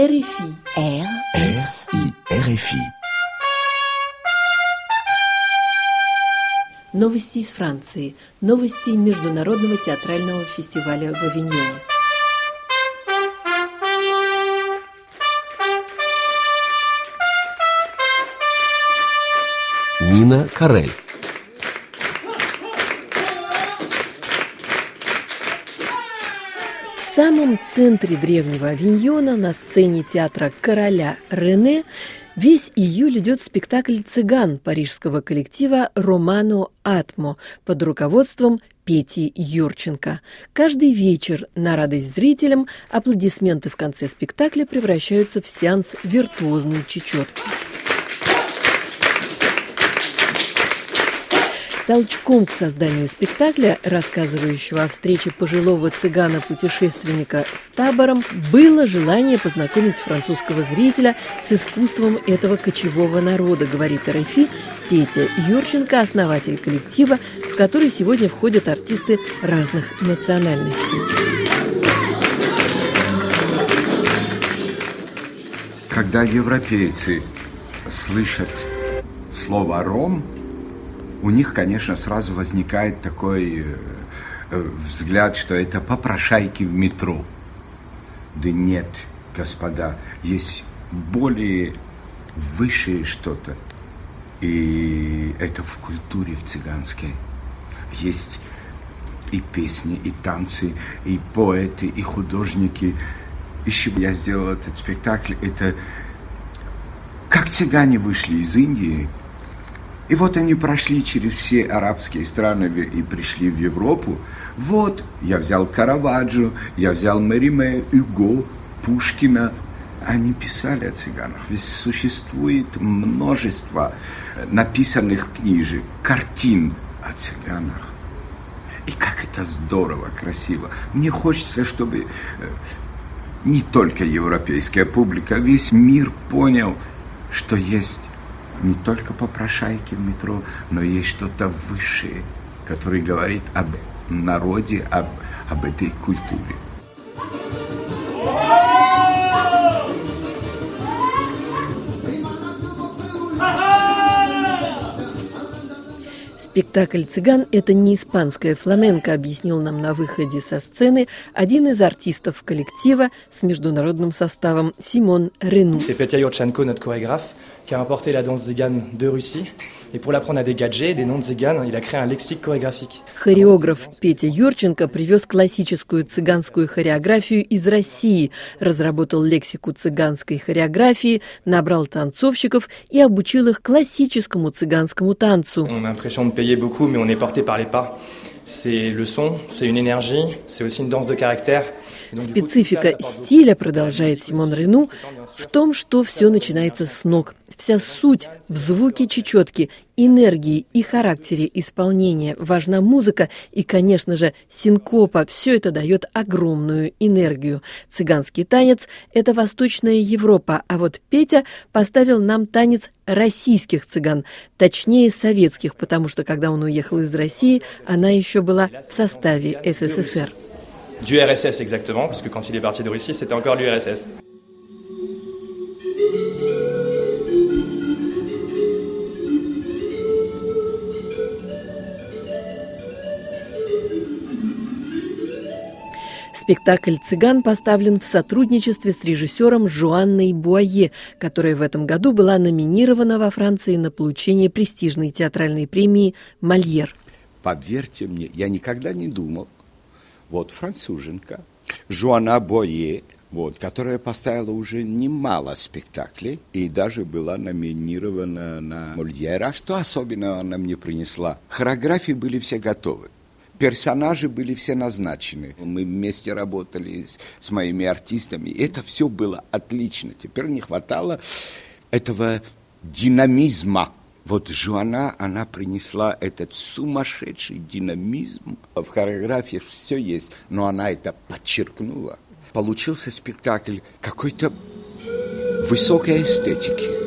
RFI. R. RFI. RFI. Новости из Франции. Новости Международного театрального фестиваля в Авиньоне. Нина Карель. Самом центре древнего Авиньона, на сцене театра короля Рене, весь июль идет спектакль «Цыган» парижского коллектива «Романо Атмо» под руководством Пети Юрченко. Каждый вечер на радость зрителям аплодисменты в конце спектакля превращаются в сеанс виртуозной чечетки. Толчком к созданию спектакля, рассказывающего о встрече пожилого цыгана-путешественника с табором, было желание познакомить французского зрителя с искусством этого кочевого народа, говорит РФИ Петя Юрченко, основатель коллектива, в который сегодня входят артисты разных национальностей. Когда европейцы слышат слово «ром», у них, конечно, сразу возникает такой э, взгляд, что это попрошайки в метро. Да нет, господа, есть более высшее что-то. И это в культуре в цыганской. Есть и песни, и танцы, и поэты, и художники. Из чего я сделал этот спектакль? Это как цыгане вышли из Индии – и вот они прошли через все арабские страны и пришли в Европу. Вот, я взял Караваджо, я взял Мериме, Юго, Пушкина. Они писали о цыганах. Ведь существует множество написанных книжек, картин о цыганах. И как это здорово, красиво. Мне хочется, чтобы не только европейская публика, весь мир понял, что есть не только попрошайки в метро, но есть что-то высшее, которое говорит об народе, об, об этой культуре. Спектакль «Цыган» – это не испанская фламенко, объяснил нам на выходе со сцены один из артистов коллектива с международным составом Симон Рену. C'est Petya Yurchenko, notre chorégraphe, qui a importé la danse цыган de Russie. Et pour l'apprendre à gadgets, des noms de цыган, il a créé un lexique chorégraphique. Хореограф Петя Юрченко привез классическую цыганскую хореографию из России, разработал лексику цыганской хореографии, набрал танцовщиков и обучил их классическому цыганскому танцу. On a l'impression de payer beaucoup, mais on est porté par les pas. C'est le son, c'est une énergie, c'est aussi une danse de caractère. Специфика стиля, продолжает Симон Рену, в том, что все начинается с ног. Вся суть в звуке чечетки, энергии и характере исполнения. Важна музыка и, конечно же, синкопа. Все это дает огромную энергию. Цыганский танец – это Восточная Европа, а вот Петя поставил нам танец российских цыган, точнее советских, потому что когда он уехал из России, она еще была в составе СССР. Du RSS exactement, parce que quand il est parti de Russie, c'était encore l'URSS. Спектакль «Цыган» поставлен в сотрудничестве с режиссером Жуанной Буае, которая в этом году была номинирована во Франции на получение престижной театральной премии «Мольер». Поверьте мне, я никогда не думал, вот француженка, Жуана Буае, вот, которая поставила уже немало спектаклей и даже была номинирована на Мольера. Что особенно она мне принесла? Хореографии были все готовы. Персонажи были все назначены. Мы вместе работали с, с моими артистами. Это все было отлично. Теперь не хватало этого динамизма. Вот Жуана, она принесла этот сумасшедший динамизм. В хореографии все есть, но она это подчеркнула. Получился спектакль какой-то высокой эстетики.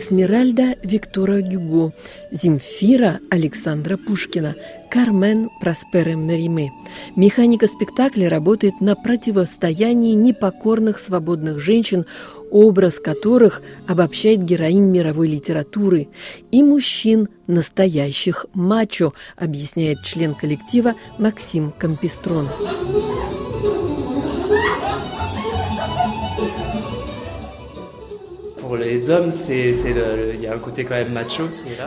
Исмеральда Виктора Гюго, Земфира Александра Пушкина, Кармен Проспере Мериме. Механика спектакля работает на противостоянии непокорных свободных женщин, образ которых обобщает героинь мировой литературы, и мужчин, настоящих мачо, объясняет член коллектива Максим Компестрон.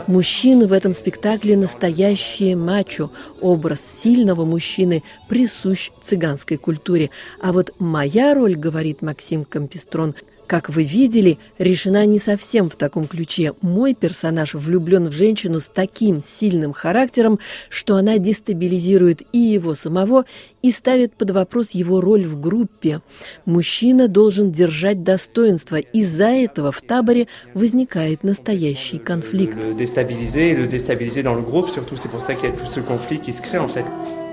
Мужчины в этом спектакле настоящие мачо. Образ сильного мужчины присущ цыганской культуре. А вот моя роль, говорит Максим Компестрон, как вы видели, решена не совсем в таком ключе. Мой персонаж влюблен в женщину с таким сильным характером, что она дестабилизирует и его самого, и ставит под вопрос его роль в группе. Мужчина должен держать достоинство. Из-за этого в таборе возникает настоящий конфликт. Déstabiliser, le déstabiliser dans le groupe, surtout c'est pour ça qu'il y a.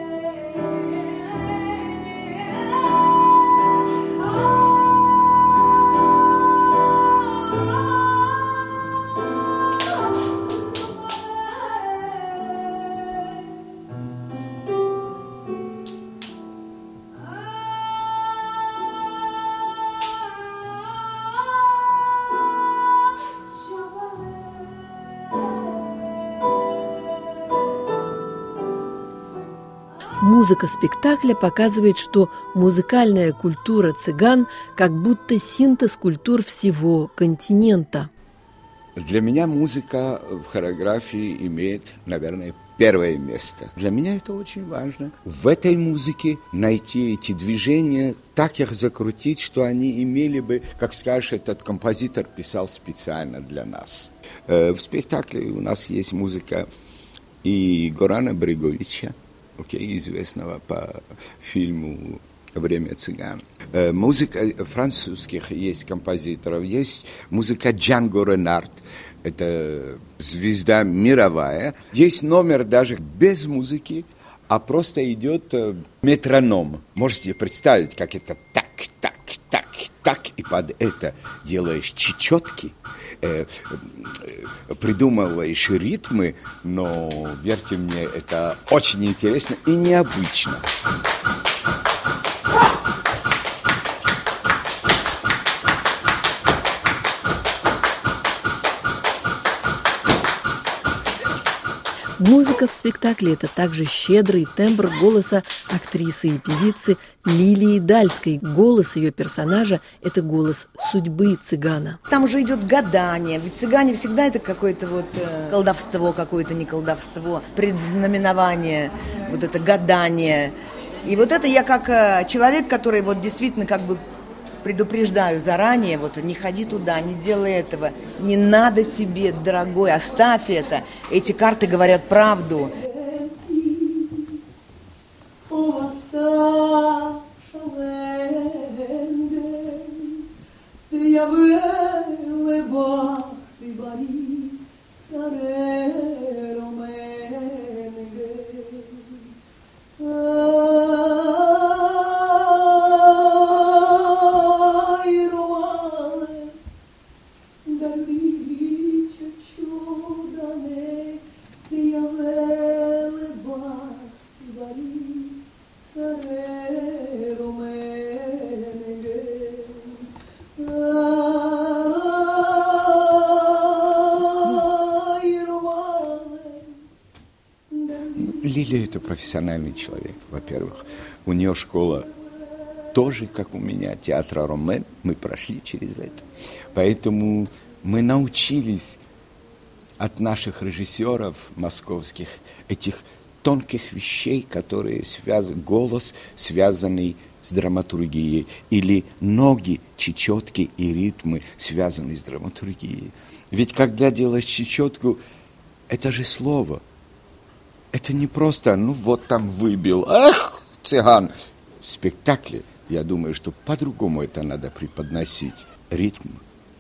Музыка спектакля показывает, что музыкальная культура цыган как будто синтез культур всего континента. Для меня музыка в хореографии имеет, наверное, первое место. Для меня это очень важно. В этой музыке найти эти движения, так их закрутить, что они имели бы, как скажешь, этот композитор писал специально для нас. Э, в спектакле у нас есть музыка и Горана Бреговича, okay, известного по фильму «Время цыган». Э, музыка французских есть композиторов, есть музыка Джанго Ренард, это звезда мировая. Есть номер даже без музыки, а просто идет э, метроном. Можете представить, как это так, так, так, так, и под это делаешь чечетки – э, придумываешь ритмы, но, верьте мне, это очень интересно и необычно. Музыка в спектакле – это также щедрый тембр голоса актрисы и певицы Лилии Дальской. Голос ее персонажа – это голос судьбы цыгана. Там уже идет гадание. Ведь цыгане всегда это какое-то вот э, колдовство, какое-то не колдовство, предзнаменование, вот это гадание. И вот это я как э, человек, который вот действительно как бы предупреждаю заранее, вот не ходи туда, не делай этого, не надо тебе, дорогой, оставь это. Эти карты говорят правду. Лилия – это профессиональный человек, во-первых. У нее школа тоже, как у меня, театра Ромен. Мы прошли через это. Поэтому мы научились от наших режиссеров московских этих тонких вещей, которые связаны, голос, связанный с драматургией, или ноги, чечетки и ритмы, связанные с драматургией. Ведь когда делаешь чечетку, это же слово – это не просто, ну вот там выбил, ах, цыган. В спектакле, я думаю, что по-другому это надо преподносить. Ритм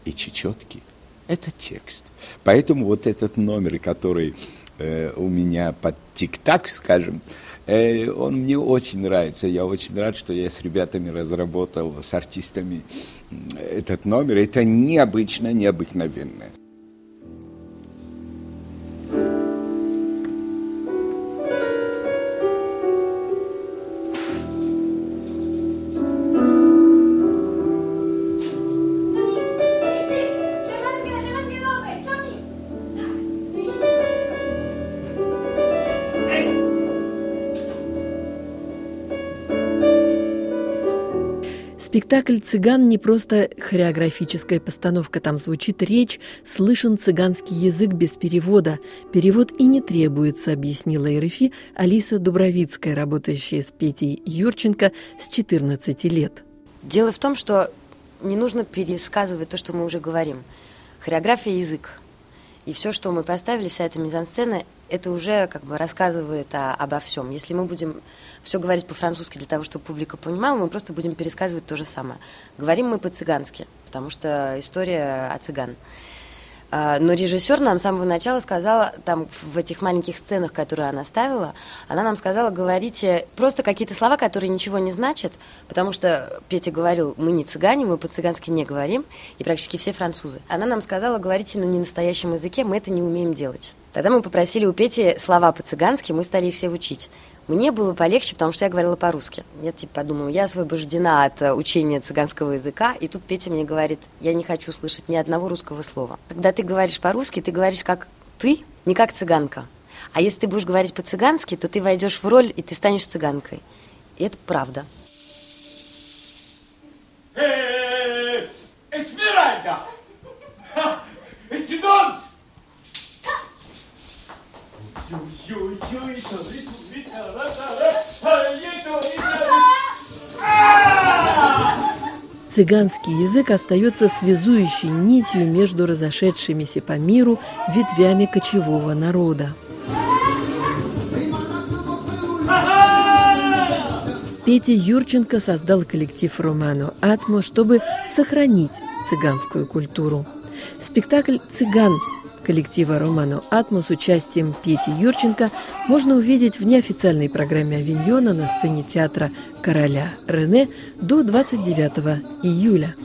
и чечетки – это текст. Поэтому вот этот номер, который э, у меня под тик-так, скажем, э, он мне очень нравится. Я очень рад, что я с ребятами разработал, с артистами этот номер. Это необычно, необыкновенно. Спектакль «Цыган» не просто хореографическая постановка, там звучит речь, слышен цыганский язык без перевода. Перевод и не требуется, объяснила РФИ Алиса Дубровицкая, работающая с Петей Юрченко с 14 лет. Дело в том, что не нужно пересказывать то, что мы уже говорим. Хореография – язык. И все, что мы поставили, вся эта мизансцена, это уже как бы рассказывает о, обо всем. Если мы будем все говорить по-французски для того, чтобы публика понимала, мы просто будем пересказывать то же самое. Говорим мы по-цыгански, потому что история о цыган. А, но режиссер нам с самого начала сказала, там в этих маленьких сценах, которые она ставила, она нам сказала, говорите просто какие-то слова, которые ничего не значат, потому что Петя говорил, мы не цыгане, мы по-цыгански не говорим, и практически все французы. Она нам сказала, говорите на ненастоящем языке, мы это не умеем делать. Тогда мы попросили у Пети слова по-цыгански, мы стали их все учить. Мне было полегче, потому что я говорила по-русски. Я типа подумала, я освобождена от э, учения цыганского языка, и тут Петя мне говорит, я не хочу слышать ни одного русского слова. Когда ты говоришь по-русски, ты говоришь как ты, не как цыганка. А если ты будешь говорить по-цыгански, то ты войдешь в роль, и ты станешь цыганкой. И это правда. Цыганский язык остается связующей нитью между разошедшимися по миру ветвями кочевого народа. Петя Юрченко создал коллектив «Романо Атмо», чтобы сохранить цыганскую культуру. Спектакль «Цыган» коллектива «Романо Атмо» с участием Пети Юрченко можно увидеть в неофициальной программе «Авиньона» на сцене театра «Короля Рене» до 29 июля.